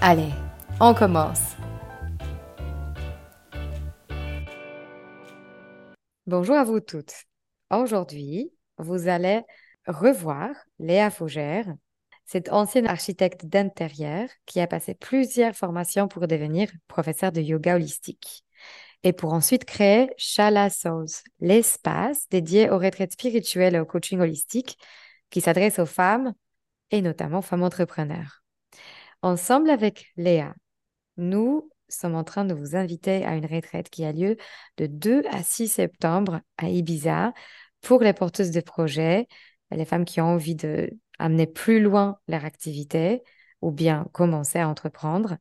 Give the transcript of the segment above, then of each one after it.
Allez, on commence. Bonjour à vous toutes. Aujourd'hui, vous allez revoir Léa Faugère, cette ancienne architecte d'intérieur qui a passé plusieurs formations pour devenir professeur de yoga holistique et pour ensuite créer Shala Souls, l'espace dédié aux retraites spirituelles et au coaching holistique qui s'adresse aux femmes et notamment aux femmes entrepreneurs. Ensemble avec Léa, nous sommes en train de vous inviter à une retraite qui a lieu de 2 à 6 septembre à Ibiza pour les porteuses de projets, les femmes qui ont envie d'amener plus loin leur activité ou bien commencer à entreprendre.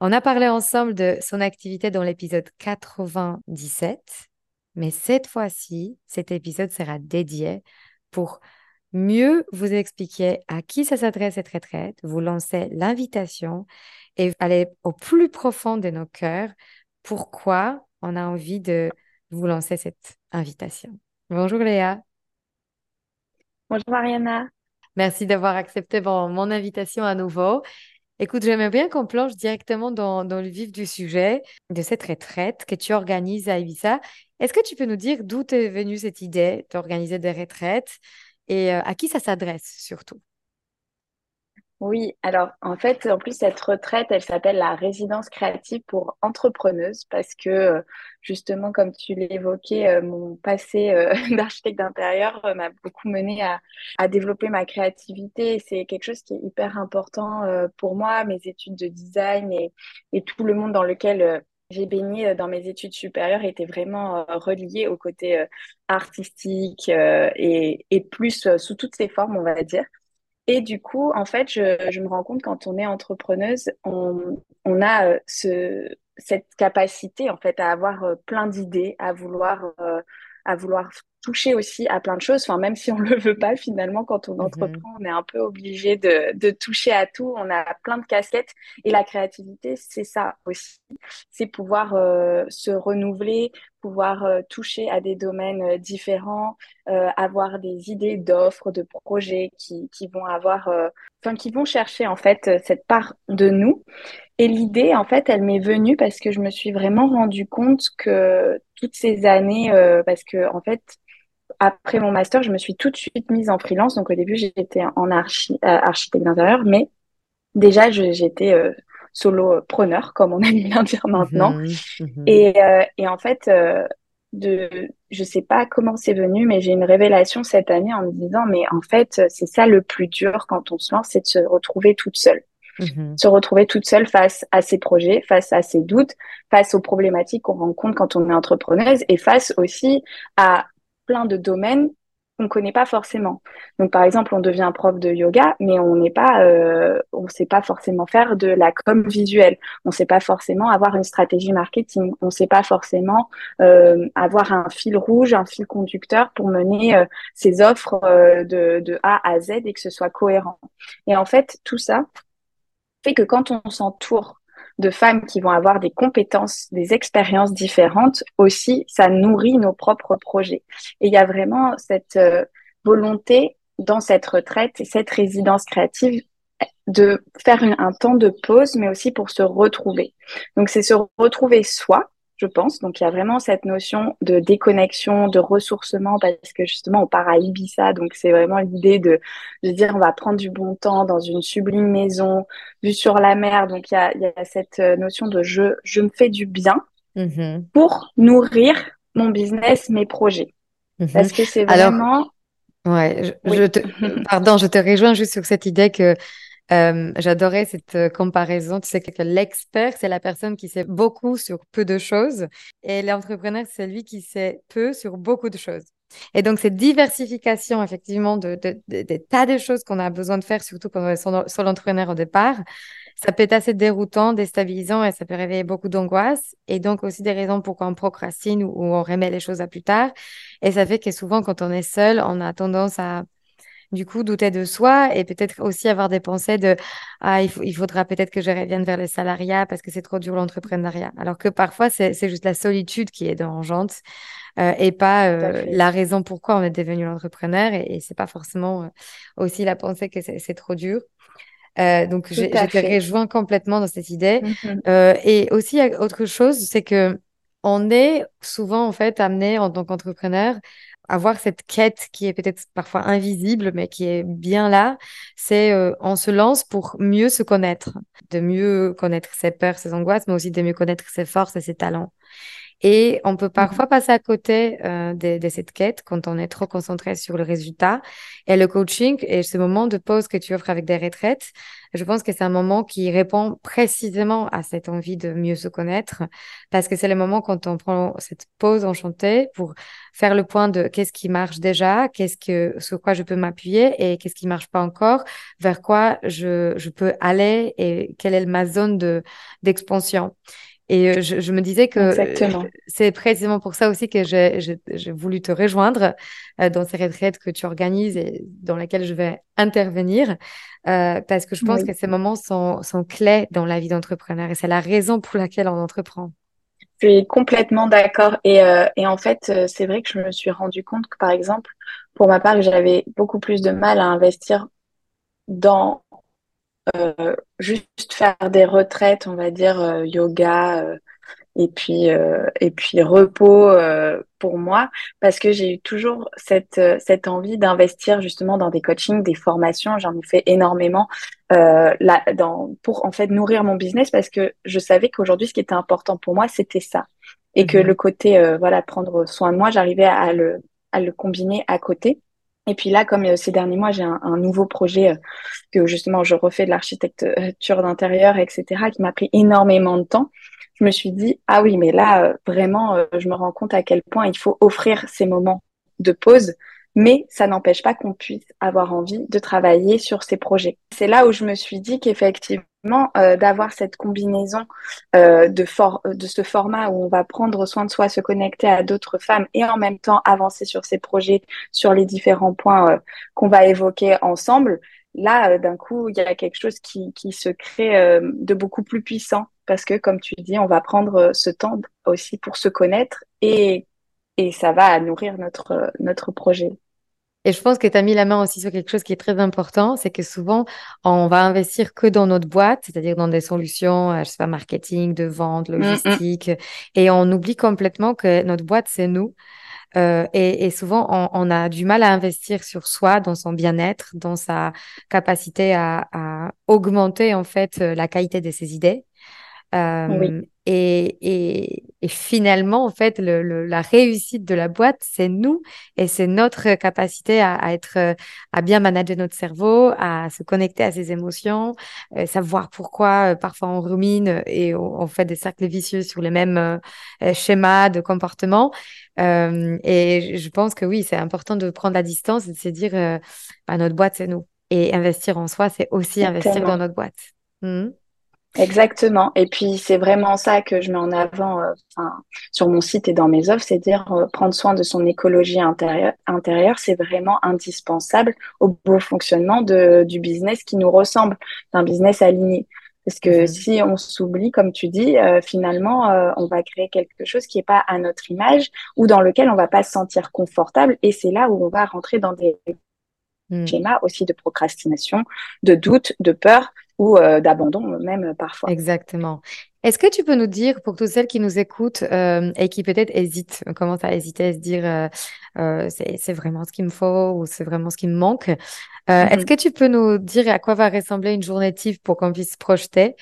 On a parlé ensemble de son activité dans l'épisode 97, mais cette fois-ci, cet épisode sera dédié pour mieux vous expliquer à qui ça s'adresse cette retraite, vous lancez l'invitation et aller au plus profond de nos cœurs pourquoi on a envie de vous lancer cette invitation. Bonjour Léa. Bonjour Mariana. Merci d'avoir accepté mon invitation à nouveau. Écoute, j'aimerais bien qu'on plonge directement dans, dans, le vif du sujet de cette retraite que tu organises à Ibiza. Est-ce que tu peux nous dire d'où est venue cette idée d'organiser des retraites et à qui ça s'adresse surtout? Oui, alors en fait, en plus, cette retraite, elle s'appelle la résidence créative pour entrepreneuses parce que justement, comme tu l'évoquais, mon passé d'architecte d'intérieur m'a beaucoup mené à, développer ma créativité. C'est quelque chose qui est hyper important pour moi, mes études de design et tout le monde dans lequel j'ai baigné euh, dans mes études supérieures était vraiment euh, relié au côté euh, artistique et, plus sous toutes ses formes, on va dire. Et du coup, en fait, je, me rends compte quand on est entrepreneuse, on, a ce, cette capacité en fait à avoir plein d'idées, à vouloir, à vouloir toucher aussi à plein de choses. Enfin, même si on le veut pas, finalement, quand on mhm. entreprend, on est un peu obligé de, de, toucher à tout. On a plein de casquettes. Et la créativité, c'est ça aussi. C'est pouvoir euh, se renouveler, pouvoir euh, toucher à des domaines euh, différents, avoir des idées d'offres, de projets qui, qui vont avoir, enfin, qui vont chercher en fait cette part de nous. Et l'idée, en fait, elle m'est venue parce que je me suis vraiment rendu compte que toutes ces années, parce que en fait, après mon master, je me suis tout de suite mise en freelance. Donc au début, j'étais en archi, euh, architecte d'intérieur, mais déjà, j'étais euh, solo preneur, comme on aime bien dire maintenant. Mhm, mhm. Et, euh, et, en fait, de, je sais pas comment c'est venu, mais j'ai une révélation cette année en me disant, mais en fait, c'est ça le plus dur quand on se lance, c'est de se retrouver toute seule. Mhm. Se retrouver toute seule face à ses projets, face à ses doutes, face aux problématiques qu'on rencontre quand on est entrepreneuse et face aussi à plein de domaines qu'on connaît pas forcément. Donc par exemple, on devient prof de yoga, mais on n'est pas, euh, on sait pas forcément faire de la com visuelle. On sait pas forcément avoir une stratégie marketing. On sait pas forcément euh, avoir un fil rouge, un fil conducteur pour mener ses offres euh, de, de A à Z et que ce soit cohérent. Et en fait, tout ça fait que quand on s'entoure de femmes qui vont avoir des compétences, des expériences différentes, aussi, ça nourrit nos propres projets. Et il y a vraiment cette euh, volonté dans cette retraite et cette résidence créative de faire un temps de pause, mais aussi pour se retrouver. Donc c'est se retrouver soi, je pense. Donc, il y a vraiment cette notion de déconnexion, de ressourcement, parce que justement, on part à Ibiza. Donc, c'est vraiment l'idée de, de dire, on va prendre du bon temps dans une sublime maison, vue sur la mer. Donc, il y a, il y a cette euh, notion de je, je me fais du bien Mhm. pour nourrir mon business, mes projets. Mhm. Parce que c'est Alors, vraiment, ouais, je, oui, je te, pardon, je te rejoins juste sur cette idée que euh, j'adorais cette euh, comparaison. Tu sais que l'expert, c'est la personne qui sait beaucoup sur peu de choses et l'entrepreneur, c'est lui qui sait peu sur beaucoup de choses. Et donc, cette diversification, effectivement, de, de, de- des tas de choses qu'on a besoin de faire, surtout quand on est solo- solo-entrepreneur au départ, ça peut être assez déroutant, déstabilisant et ça peut réveiller beaucoup d'angoisse. Et donc, aussi des raisons pourquoi on procrastine ou on remet les choses à plus tard. Et ça fait que souvent, quand on est seul, on a tendance à du coup, douter de soi et peut-être aussi avoir des pensées de ah, il, faut- il faudra peut-être que je revienne vers le salariat parce que c'est trop dur l'entrepreneuriat. Alors que parfois, c'est juste la solitude qui est dérangeante euh, et pas euh, la raison pourquoi on est devenu l'entrepreneur. Et, et c'est pas forcément euh, aussi la pensée que c'est trop dur. Donc, je te rejoins complètement dans cette idée. Euh, et aussi, autre chose, c'est que on est souvent, en fait, amené en tant qu'entrepreneur à voir cette quête qui est peut-être parfois invisible, mais qui est bien là. C'est euh, on se lance pour mieux se connaître, de mieux connaître ses peurs, ses angoisses, mais aussi de mieux connaître ses forces et ses talents. Et on peut Mhm. parfois passer à côté euh, de, de cette quête quand on est trop concentré sur le résultat. Et le coaching et ce moment de pause que tu offres avec des retraites, je pense que c'est un moment qui répond précisément à cette envie de mieux se connaître, parce que c'est le moment quand on prend cette pause enchantée pour faire le point de qu'est-ce qui marche déjà, qu'est-ce que, sur quoi je peux m'appuyer et qu'est-ce qui marche pas encore, vers quoi je, je peux aller et quelle est ma zone de, d'expansion. Et euh, je, je me disais que euh, Exactement. c'est précisément pour ça aussi que j'ai j'ai- j'ai voulu te rejoindre euh, dans ces retraites que tu organises et dans lesquelles je vais intervenir, euh, parce que je pense que ces moments sont, sont clés dans la vie d'entrepreneur et c'est la raison pour laquelle on entreprend. Je suis complètement d'accord. Et, euh, et en fait, c'est vrai que je me suis rendu compte que, par exemple, pour ma part, j'avais beaucoup plus de mal à investir dans euh, juste faire des retraites, on va dire, euh, yoga, euh, et puis euh, et puis repos euh, pour moi parce que j'ai eu toujours cette cette envie d'investir justement dans des coachings, des formations. J'en ai fait énormément euh, là dans pour en fait nourrir mon business parce que je savais qu'aujourd'hui ce qui était important pour moi c'était ça et que le Mhm, côté euh, voilà prendre soin de moi j'arrivais à le à le combiner à côté. Et puis là, comme euh, ces derniers mois, j'ai un, nouveau projet euh, que justement je refais de l'architecture d'intérieur, etc., qui m'a pris énormément de temps je me suis dit, ah oui, mais là, euh, vraiment, je me rends compte à quel point il faut offrir ces moments de pause, mais ça n'empêche pas qu'on puisse avoir envie de travailler sur ces projets. C'est là où je me suis dit qu'effectivement, euh, d'avoir cette combinaison euh, de, for de ce format où on va prendre soin de soi, se connecter à d'autres femmes et en même temps avancer sur ces projets, sur les différents points euh, qu'on va évoquer ensemble, Là, euh, d'un coup, il y a quelque chose qui, qui se crée euh, de beaucoup plus puissant parce que, comme tu dis, on va prendre euh, ce temps aussi pour se connaître et, et ça va nourrir notre, euh, notre projet. Et je pense que tu as mis la main aussi sur quelque chose qui est très important, c'est que souvent, on va investir que dans notre boîte, c'est-à-dire dans des solutions, euh, je sais pas, marketing, de vente, Mm, mm. logistique, et on oublie complètement que notre boîte, c'est nous. Euh, et, et souvent, on, on a du mal à investir sur soi, dans son bien-être, dans sa capacité à, à augmenter en fait euh, la qualité de ses idées. Oui, Euh, et, et, et finalement, en fait, le, le- la réussite de la boîte, c'est nous et c'est notre capacité à, à être, euh, à bien manager notre cerveau, à se connecter à ses émotions, euh, savoir pourquoi euh, parfois on rumine et on, on fait des cercles vicieux sur les mêmes euh, euh, schémas de comportement. Euh, et je pense que oui, c'est important de prendre la distance et de se dire, bah, notre boîte, c'est nous. Et investir en soi, c'est aussi investir dans notre boîte. Mhm. Exactement. Et puis, c'est vraiment ça que je mets en avant euh, enfin, sur mon site et dans mes offres, c'est dire euh, prendre soin de son écologie intérieure, intérieure, c'est vraiment indispensable au beau fonctionnement de, du business qui nous ressemble, d'un business aligné. Parce que Mhm. si on s'oublie, comme tu dis, euh, finalement, euh, on va créer quelque chose qui n'est pas à notre image ou dans lequel on va pas se sentir confortable. Et c'est là où on va rentrer dans des Mhm. schémas aussi de procrastination, de doute, de peur. Ou d'abandon même parfois. Exactement. Est-ce que tu peux nous dire, pour toutes celles qui nous écoutent et qui peut-être hésitent, commencent à hésiter, à se dire c'est vraiment ce qu'il me faut ou c'est vraiment ce qui me manque, est-ce mmh que tu peux nous dire à quoi va ressembler une journée type pour qu'on puisse se projeter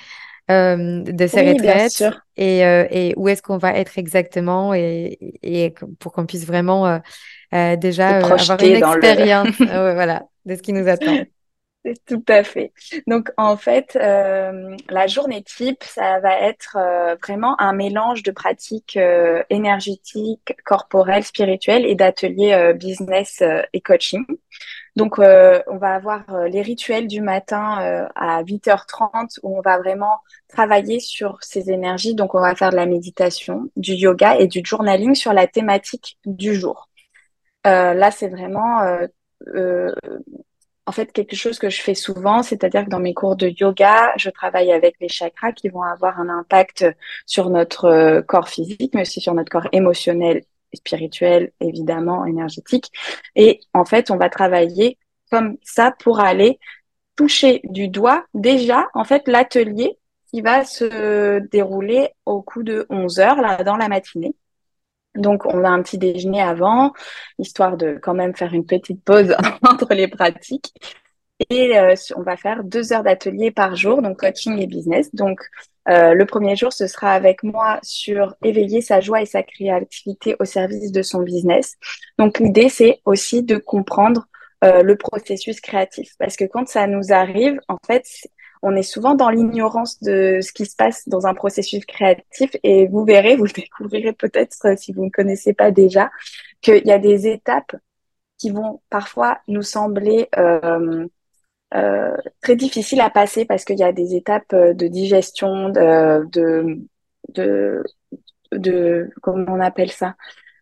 de ces oui, retraites et, et, où est-ce qu'on va être exactement et, et pour qu'on puisse vraiment déjà avoir une expérience voilà, de ce qui nous attend? Tout à fait. Donc, en fait, euh, la journée type, ça va être euh, vraiment un mélange de pratiques euh, énergétiques, corporelles, spirituelles et d'ateliers business et coaching. Donc, on va avoir les rituels du matin à 8h30 où on va vraiment travailler sur ces énergies. Donc, on va faire de la méditation, du yoga et du journaling sur la thématique du jour. là, c'est vraiment en fait quelque chose que je fais souvent, c'est-à-dire que dans mes cours de yoga, je travaille avec les chakras qui vont avoir un impact sur notre euh, corps physique, mais aussi sur notre corps émotionnel, spirituel, évidemment, énergétique. Et en fait, on va travailler comme ça pour aller toucher du doigt déjà, en fait, l'atelier qui va se dérouler au coup de 11 heures, là, dans la matinée. Donc, on a un petit déjeuner avant, histoire de quand même faire une petite pause entre les pratiques. Et euh, on va faire deux heures d'atelier par jour, donc coaching et business. Donc, euh, le premier jour, ce sera avec moi sur éveiller sa joie et sa créativité au service de son business. Donc, l'idée, c'est aussi de comprendre euh, le processus créatif. Parce que quand ça nous arrive, en fait, on est souvent dans l'ignorance de ce qui se passe dans un processus créatif et vous verrez, vous le découvrirez peut-être euh, si vous ne connaissez pas déjà, qu'il y a des étapes qui vont parfois nous sembler euh, euh, très difficiles à passer parce qu'il y a des étapes de digestion, de, de, de, comment on appelle ça,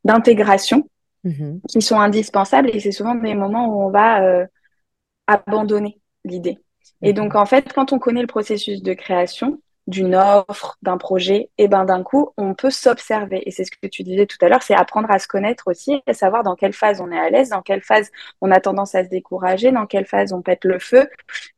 d'intégration mm-hmm. qui sont indispensables et c'est souvent des moments où on va abandonner l'idée. Et donc, en fait, quand on connaît le processus de création d'une offre, d'un projet, et ben d'un coup, on peut s'observer. Et c'est ce que tu disais tout à l'heure, c'est apprendre à se connaître aussi et savoir dans quelle phase on est à l'aise, dans quelle phase on a tendance à se décourager, dans quelle phase on pète le feu.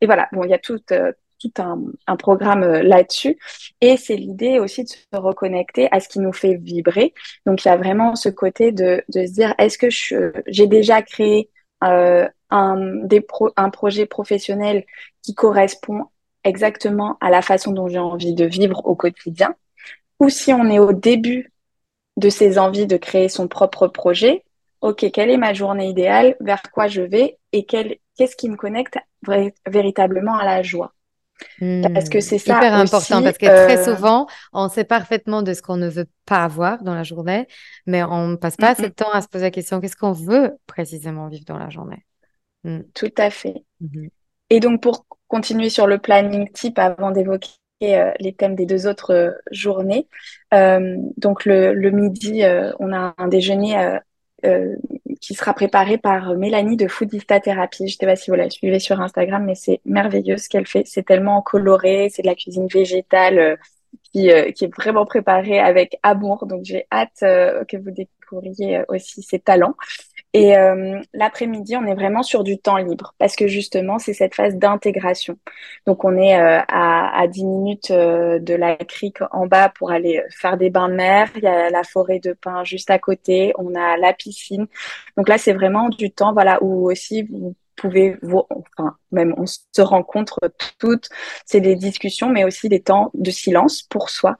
Et voilà, bon, il y a tout, euh, tout un, un, programme euh, là-dessus. Et c'est l'idée aussi de se reconnecter à ce qui nous fait vibrer. Donc, il y a vraiment ce côté de, de se dire, est-ce que j'ai déjà créé euh, un, des un projet professionnel qui correspond exactement à la façon dont j'ai envie de vivre au quotidien, ou si on est au début de ses envies de créer son propre projet, ok, quelle est ma journée idéale, vers quoi je vais et qu'est-ce qui me connecte véritablement à la joie? parce que c'est ça. Hyper important parce que très euh, souvent, on sait parfaitement de ce qu'on ne veut pas avoir dans la journée, mais on ne passe pas assez de temps à se poser la question qu'est-ce qu'on veut précisément vivre dans la journée? Mm. Tout à fait. Mm-hmm. Et donc, pour continuer sur le planning type avant d'évoquer euh, les thèmes des deux autres euh, journées, euh, donc le, midi, on a un déjeuner qui sera préparé par Mélanie de Foodista Thérapie. Je ne sais pas si vous la suivez sur Instagram, mais c'est merveilleux ce qu'elle fait. C'est tellement coloré, c'est de la cuisine végétale qui, qui, est vraiment préparée avec amour. Donc j'ai hâte que vous découvriez aussi ses talents. Et euh, l'après-midi, on est vraiment sur du temps libre parce que justement, c'est cette phase d'intégration. Donc, on est euh, à, à 10 minutes euh, de la crique en bas pour aller faire des bains de mer. Il y a la forêt de pins juste à côté. On a la piscine. Donc là, c'est vraiment du temps, voilà, où aussi vous pouvez, vous, enfin, même on se rencontre toutes. C'est des discussions, mais aussi des temps de silence pour soi,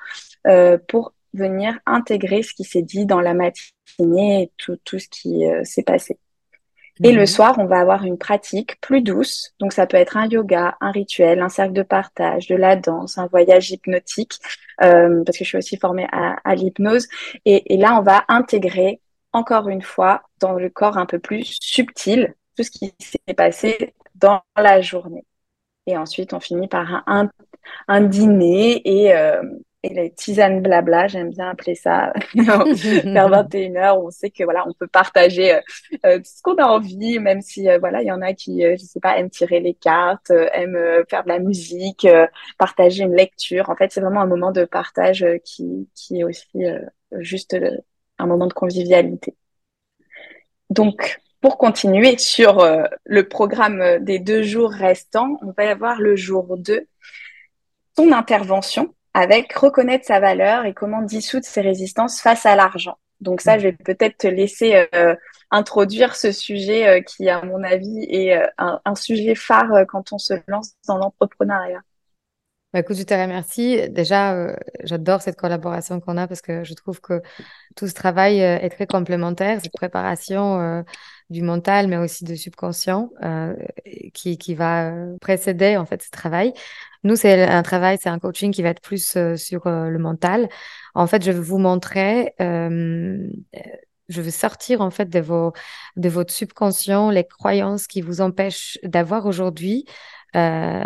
pour venir intégrer ce qui s'est dit dans la matinée et tout, tout ce qui euh, s'est passé. Et le mhm. soir, on va avoir une pratique plus douce. Donc, ça peut être un yoga, un rituel, un cercle de partage, de la danse, un voyage hypnotique, euh, parce que je suis aussi formée à, à l'hypnose. Et, et, là, on va intégrer, encore une fois, dans le corps un peu plus subtil, tout ce qui s'est passé dans la journée. Et ensuite, on finit par un, un, dîner et, euh, et les tisanes blabla, j'aime bien appeler ça, vers 21h, on sait que voilà, on peut partager euh, euh, ce qu'on a envie, même si euh, voilà, il y en a qui, je sais pas, aiment tirer les cartes, aiment faire de la musique, partager une lecture. En fait, c'est vraiment un moment de partage qui, qui est aussi juste un moment de convivialité. Donc, pour continuer sur euh, le programme des deux jours restants, on va avoir le jour 2, ton intervention avec reconnaître sa valeur et comment dissoudre ses résistances face à l'argent. Donc ça, je vais peut-être te laisser euh, introduire ce sujet euh, qui, à mon avis, est un, un, sujet phare quand on se lance dans l'entrepreneuriat. Bah, écoute, je te remercie. Déjà, euh, j'adore cette collaboration qu'on a parce que je trouve que tout ce travail euh, est très complémentaire, cette préparation euh, du mental, mais aussi du subconscient qui, qui va précéder en fait ce travail. Nous, c'est un travail, c'est un coaching qui va être plus sur le mental. En fait, je vais vous montrer je veux sortir en fait de vos de votre subconscient les croyances qui vous empêchent d'avoir aujourd'hui euh,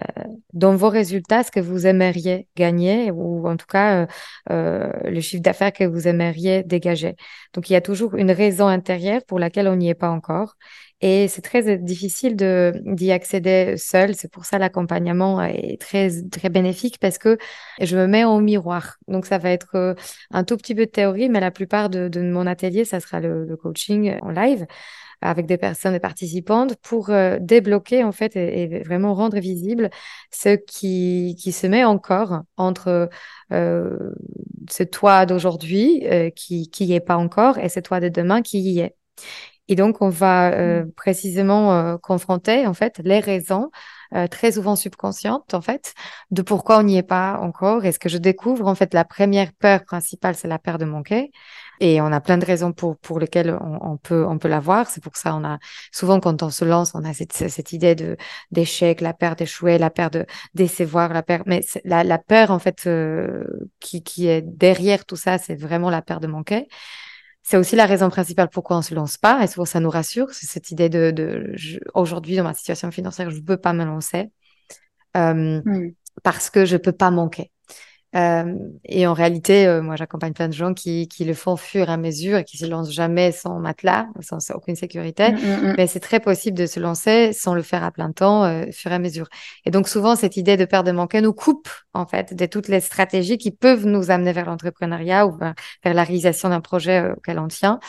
dans vos résultats ce que vous aimeriez gagner ou en tout cas euh, euh, le chiffre d'affaires que vous aimeriez dégager? Donc il y a toujours une raison intérieure pour laquelle on n'y est pas encore. Et c'est très difficile d'y accéder seul. C'est pour ça l'accompagnement est très très bénéfique parce que je me mets en miroir. Donc ça va être un tout petit peu de théorie, mais la plupart de, mon atelier, ça sera le coaching en live avec des personnes et participantes pour euh, débloquer en fait et, vraiment rendre visible ce qui, qui se met encore entre euh, ce toit d'aujourd'hui euh, qui qui y est pas encore et ce toit de demain qui y est. Et donc on va mmh. précisément confronter en fait les raisons très souvent subconscientes en fait de pourquoi on n'y est pas encore. Et ce que je découvre en fait la première peur principale c'est la peur de manquer? Et on a plein de raisons pour, pour lesquelles on, on peut, on peut l'avoir. C'est pour ça on a souvent quand on se lance, on a cette, cette idée de d'échec, la peur d'échouer, la peur de décevoir, la peur. Mais la, la peur en fait euh, qui, qui est derrière tout ça, c'est vraiment la peur de manquer. C'est aussi la raison principale pourquoi on se lance pas. Et souvent ça nous rassure. C'est cette idée de, de aujourd'hui dans ma situation financière, je ne peux pas me lancer euh, mmh. parce que je peux pas manquer. Euh, et en réalité, euh, moi, j'accompagne plein de gens qui, qui le font au fur et à mesure et qui se lancent jamais sans matelas, sans, aucune sécurité. Mm, mm, mm. Mais c'est très possible de se lancer sans le faire à plein temps, euh, au fur et à mesure. Et donc, souvent, cette idée de peur de manquer nous coupe, en fait, de toutes les stratégies qui peuvent nous amener vers l'entrepreneuriat ou vers, la réalisation d'un projet auquel on tient.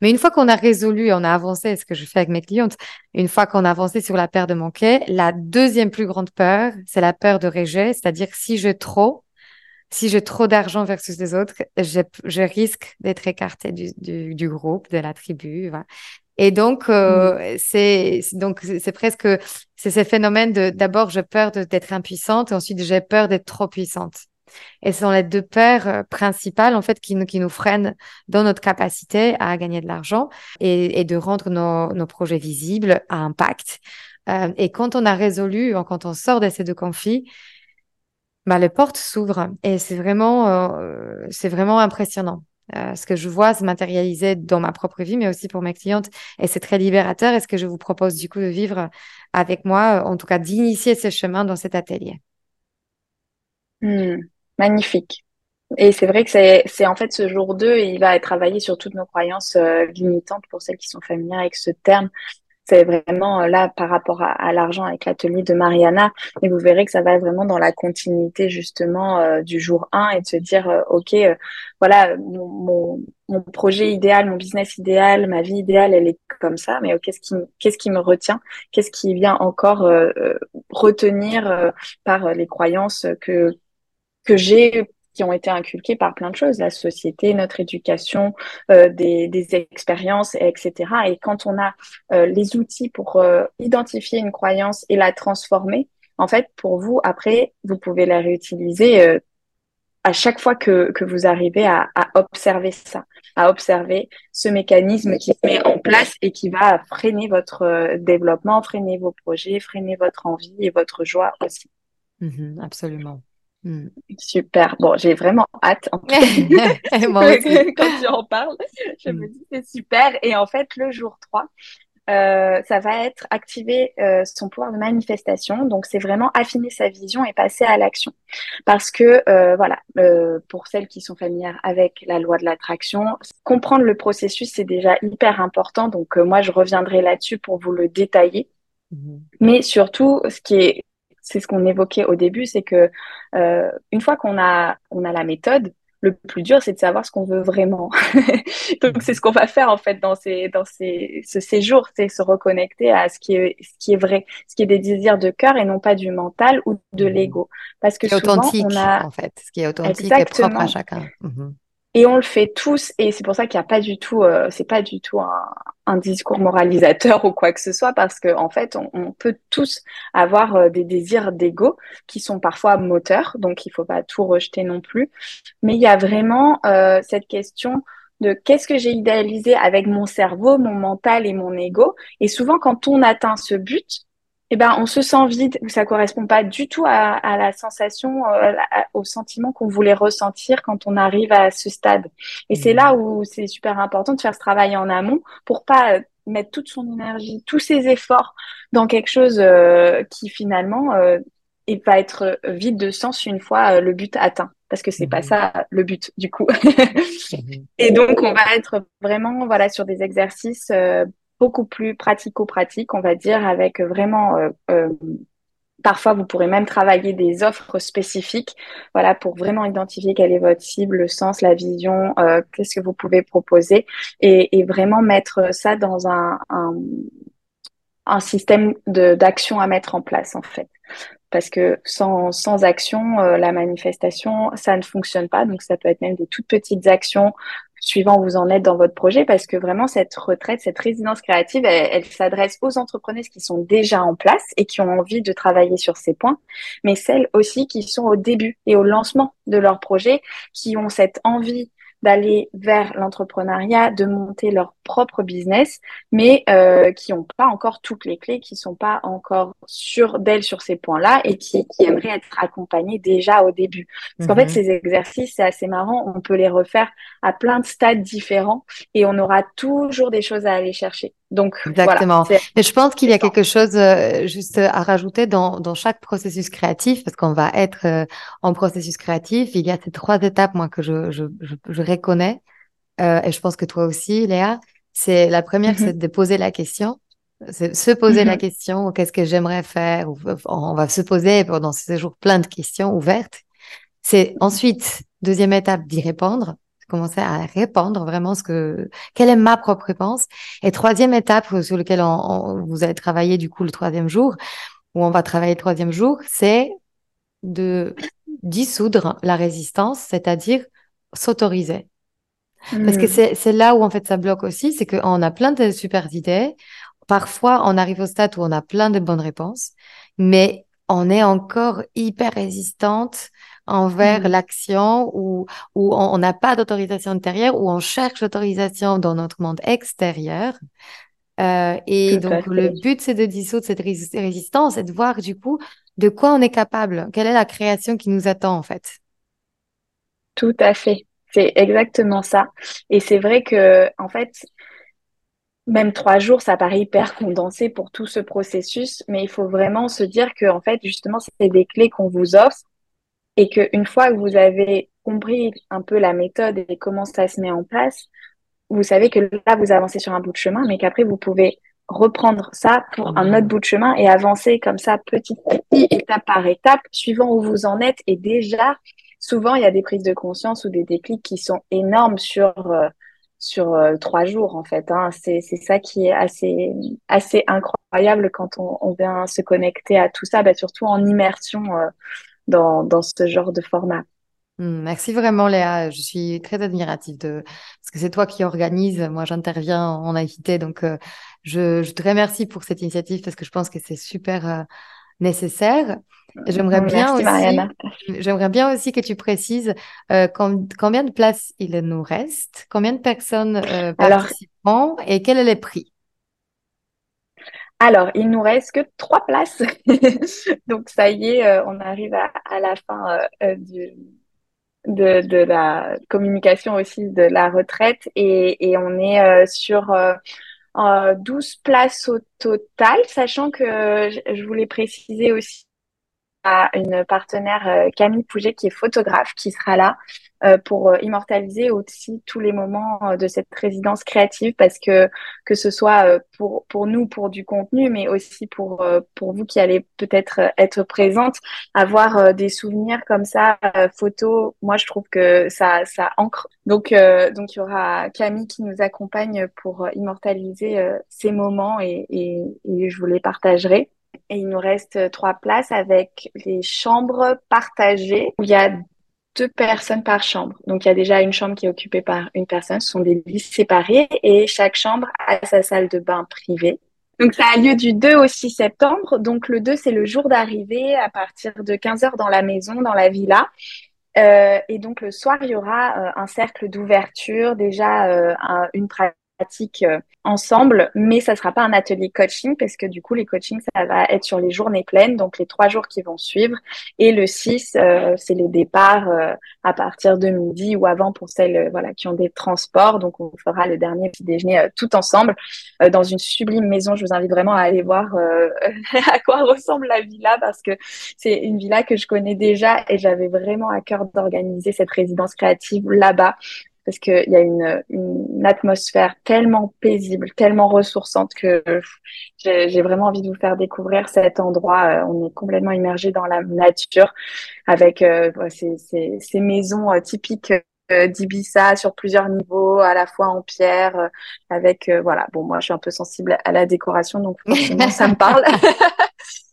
Mais une fois qu'on a résolu, on a avancé, ce que je fais avec mes clientes, une fois qu'on a avancé sur la peur de manquer, la deuxième plus grande peur, c'est la peur de rejet, c'est-à-dire si je trop, si j'ai trop d'argent versus les autres, je, je risque d'être écarté du, du, du, groupe, de la tribu. Voilà. Et donc, euh, mm. c'est donc c'est presque c'est ce phénomène de d'abord j'ai peur d'être impuissante et ensuite j'ai peur d'être trop puissante. Et ce sont les deux peurs euh, principales en fait qui nous qui nous freinent dans notre capacité à gagner de l'argent et, et, de rendre nos, nos projets visibles à impact. Euh, et quand on a résolu, quand on sort de ces deux conflits, bah, les portes s'ouvrent et c'est vraiment, euh, impressionnant. Euh, ce que je vois se matérialiser dans ma propre vie, mais aussi pour mes clientes. Et c'est très libérateur. Et ce que je vous propose du coup de vivre avec moi, en tout cas d'initier ce chemin dans cet atelier. Hmm, magnifique. Et c'est vrai que c'est en fait ce jour 2, il va travailler sur toutes nos croyances euh, limitantes pour celles qui sont familières avec ce terme c'est vraiment euh, là par rapport à, l'argent avec l'atelier de Mariana. Et vous verrez que ça va vraiment dans la continuité justement euh, du jour 1 et de se dire, euh, OK, voilà, mon, mon, projet idéal, mon business idéal, ma vie idéale, elle est comme ça, mais qu'est-ce qui, qu'est-ce qui me retient? Qu'est-ce qui vient encore retenir par les croyances que, que j'ai qui ont été inculquées par plein de choses, la société, notre éducation, euh, des, des, expériences, etc. Et quand on a euh, les outils pour euh, identifier une croyance et la transformer, en fait, pour vous, après, vous pouvez la réutiliser à chaque fois que, que vous arrivez à, à, observer ça, à observer ce mécanisme qui se met en place et qui va freiner votre développement, freiner vos projets, freiner votre envie et votre joie aussi. Mmh absolument. Hmm. Super. Bon, j'ai vraiment hâte. En aussi. Quand tu en parles, je me hmm. dis c'est super. Et en fait, le jour 3, euh, ça va être activer euh, son pouvoir de manifestation. Donc, c'est vraiment affiner sa vision et passer à l'action. Parce que, euh, voilà, pour celles qui sont familières avec la loi de l'attraction, comprendre le processus, c'est déjà hyper important. Donc, moi, je reviendrai là-dessus pour vous le détailler. Mhm. Mais surtout, ce qui est c'est ce qu'on évoquait au début, c'est que euh, une fois qu'on a on a la méthode, le plus dur, c'est de savoir ce qu'on veut vraiment. Donc, c'est ce qu'on va faire, en fait, dans ces, dans ces, ce séjour, c'est se reconnecter à ce qui est, ce qui est vrai, ce qui est des désirs de cœur et non pas du mental ou de mmh. l'ego. Parce que souvent, authentique, on a... en fait, ce qui est authentique et propre à chacun. Mmh. Et on le fait tous, et c'est pour ça qu'il n'y a pas du tout, euh, c'est pas du tout un, discours moralisateur ou quoi que ce soit, parce qu'en en fait, on, peut tous avoir euh, des désirs d'ego qui sont parfois moteurs, donc il faut pas tout rejeter non plus. Mais il y a vraiment euh, cette question de qu'est-ce que j'ai idéalisé avec mon cerveau, mon mental et mon ego. Et souvent, quand on atteint ce but, eh ben, on se sent vide ou ça correspond pas du tout à, à la sensation, euh, au sentiment qu'on voulait ressentir quand on arrive à ce stade. Et c'est là mmh. où c'est super important de faire ce travail en amont pour pas euh, mettre toute son énergie, tous ses efforts dans quelque chose euh, qui finalement euh, va être vide de sens une fois le but atteint. Parce que c'est pas mmh. ça le but du coup. Mmh. Et donc on va être vraiment voilà sur des exercices beaucoup plus pratico-pratique, on va dire, avec vraiment euh, euh, Parfois, vous pourrez même travailler des offres spécifiques, voilà, pour vraiment identifier quelle est votre cible, le sens, la vision, euh, qu'est-ce que vous pouvez proposer, et, vraiment mettre ça dans un, un, un système d'action à mettre en place, en fait. Parce que sans, sans action, la manifestation, ça ne fonctionne pas. Donc, ça peut être même des toutes petites actions suivant vous en êtes dans votre projet, parce que vraiment cette retraite, cette résidence créative, elle, s'adresse aux entrepreneuses qui sont déjà en place et qui ont envie de travailler sur ces points, mais celles aussi qui sont au début et au lancement de leur projet, qui ont cette envie d'aller vers l'entrepreneuriat, de monter leur propre business, mais euh, qui n'ont pas encore toutes les clés, qui sont pas encore sûres d'elles sur ces points-là et qui, qui, aimeraient être accompagnées déjà au début. Parce qu'en fait, mhm. ces exercices, c'est assez marrant, on peut les refaire à plein de stades différents et on aura toujours des choses à aller chercher. Donc, Exactement. Mais je pense qu'il y a quelque chose euh, juste à rajouter dans, dans chaque processus créatif, parce qu'on va être euh, en processus créatif. Il y a ces trois étapes, moi, que je, je, je, je reconnais. Euh, et je pense que toi aussi, Léa. C'est la première, mm-hmm. c'est de poser la question. Se poser la mm-hmm. question, qu'est-ce que j'aimerais faire? On va se poser pendant ce séjour plein de questions ouvertes. C'est ensuite, deuxième étape, d'y répondre commencer à répandre vraiment ce que, quelle est ma propre réponse. Et troisième étape sur laquelle on, vous allez travailler du coup le troisième jour, où on va travailler le troisième jour, c'est de dissoudre la résistance, c'est-à-dire s'autoriser. Parce que hmm. c'est là où en fait ça bloque aussi, c'est qu'on a plein de super idées. Parfois, on arrive au stade où on a plein de bonnes réponses, mais on est encore hyper résistante envers mmh. l'action où, où on n'a pas d'autorisation intérieure, où on cherche l'autorisation dans notre monde extérieur. Euh, et donc, le but, c'est de dissoudre cette résistance et de voir du coup de quoi on est capable, quelle est la création qui nous attend en fait? Tout à fait. C'est exactement ça. Et c'est vrai que, en fait, même trois jours, ça paraît hyper condensé pour tout ce processus, mais il faut vraiment se dire que, en fait, justement, c'est des clés qu'on vous offre et qu'une fois que vous avez compris un peu la méthode et comment ça se met en place, vous savez que là, vous avancez sur un bout de chemin, mais qu'après, vous pouvez reprendre ça pour un autre bout de chemin et avancer comme ça petit à petit, étape par étape, suivant où vous en êtes. Et déjà, souvent, il y a des prises de conscience ou des déclics qui sont énormes sur, euh, sur euh, trois jours, en fait. Hein. C'est ça qui est assez, assez incroyable quand on, vient se connecter à tout ça, bah, surtout en immersion. Euh, dans, dans ce genre de format. Hmm, merci vraiment Léa, je suis très admirative de parce que c'est toi qui organise, moi j'interviens en invité donc je, je, te remercie pour cette initiative parce que je pense que c'est super nécessaire. J'aimerais bien aussi, j'aimerais bien aussi que tu précises euh, combien de places il nous reste, combien de personnes participeront et quel est le prix? Alors, il nous reste que trois places. Donc, ça y est, euh, on arrive à, à la fin euh, euh, du, de, de, la communication aussi de la retraite et, et on est sur 12 places au total, sachant que je voulais préciser aussi une partenaire, euh, Camille Pouget, qui est photographe, qui sera là euh, pour euh, immortaliser aussi tous les moments de cette résidence créative, parce que que ce soit pour pour nous pour du contenu, mais aussi pour pour vous qui allez peut-être être présente, avoir des souvenirs comme ça, photos. Moi, je trouve que ça ça ancre. Donc donc il y aura Camille qui nous accompagne pour immortaliser ces moments et, et, et je vous les partagerai. Et il nous reste trois places avec les chambres partagées où il y a deux personnes par chambre. Donc, il y a déjà une chambre qui est occupée par une personne. Ce sont des lits séparés et chaque chambre a sa salle de bain privée. Donc, ça a lieu du 2 au 6 septembre. Donc, le 2, c'est le jour d'arrivée à partir de 15 heures dans la maison, dans la villa. Euh, et donc, le soir, il y aura euh, un cercle d'ouverture, déjà euh, une pratique euh, ensemble, mais ça sera pas un atelier coaching parce que du coup, les coachings, ça va être sur les journées pleines, donc les trois jours qui vont suivre. Et le 6, euh, c'est les départs euh, à partir de midi ou avant pour celles voilà, qui ont des transports. Donc, on fera le dernier petit déjeuner tout ensemble dans une sublime maison. Je vous invite vraiment à aller voir à quoi ressemble la villa parce que c'est une villa que je connais déjà et j'avais vraiment à cœur d'organiser cette résidence créative là-bas parce qu'il y a une, une, atmosphère tellement paisible, tellement ressourçante que j'ai vraiment envie de vous faire découvrir cet endroit. Euh, on est complètement immergé dans la nature avec euh, ces, ces, ces, maisons euh, typiques d'Ibiza sur plusieurs niveaux, à la fois en pierre, avec voilà. Bon, moi, je suis un peu sensible à la décoration, donc ça me parle.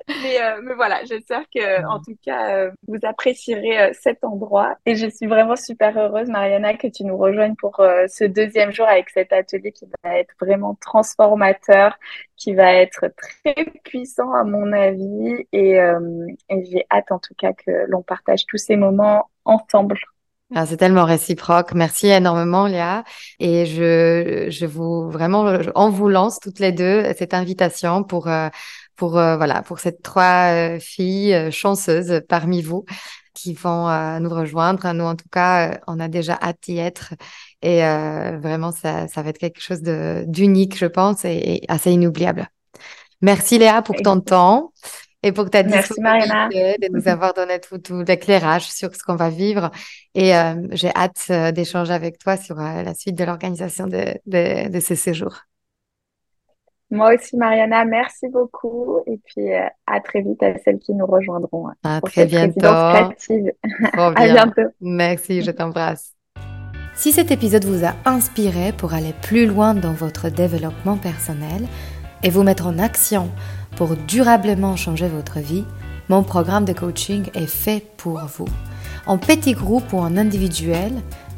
Mais, euh, mais, voilà, j'espère que en tout cas euh, vous apprécierez euh, cet endroit et je suis vraiment super heureuse Mariana que tu nous rejoignes pour ce deuxième jour avec cet atelier qui va être vraiment transformateur, qui va être très puissant à mon avis et, et j'ai hâte en tout cas que l'on partage tous ces moments ensemble. Ah, c'est tellement réciproque. Merci énormément, Léa. Et je, je vous vraiment, on vous lance toutes les deux cette invitation pour pour euh, voilà pour ces trois euh, filles euh, chanceuses parmi vous qui vont nous rejoindre. Nous, en tout cas, on a déjà hâte d'y être. Et vraiment, ça, ça va être quelque chose d'unique, je pense, et, assez inoubliable. Merci Léa pour ton temps et pour ta disponibilité de nous avoir donné tout, tout l'éclairage sur ce qu'on va vivre. Et j'ai hâte d'échanger avec toi sur la suite de l'organisation de, de, de ce séjour. Moi aussi, Mariana, merci beaucoup. Et puis, euh, à très vite à celles qui nous rejoindront. Hein, à très bientôt. à bientôt. Merci, je t'embrasse. Si cet épisode vous a inspiré pour aller plus loin dans votre développement personnel et vous mettre en action pour durablement changer votre vie, mon programme de coaching est fait pour vous. En petit groupe ou en individuel,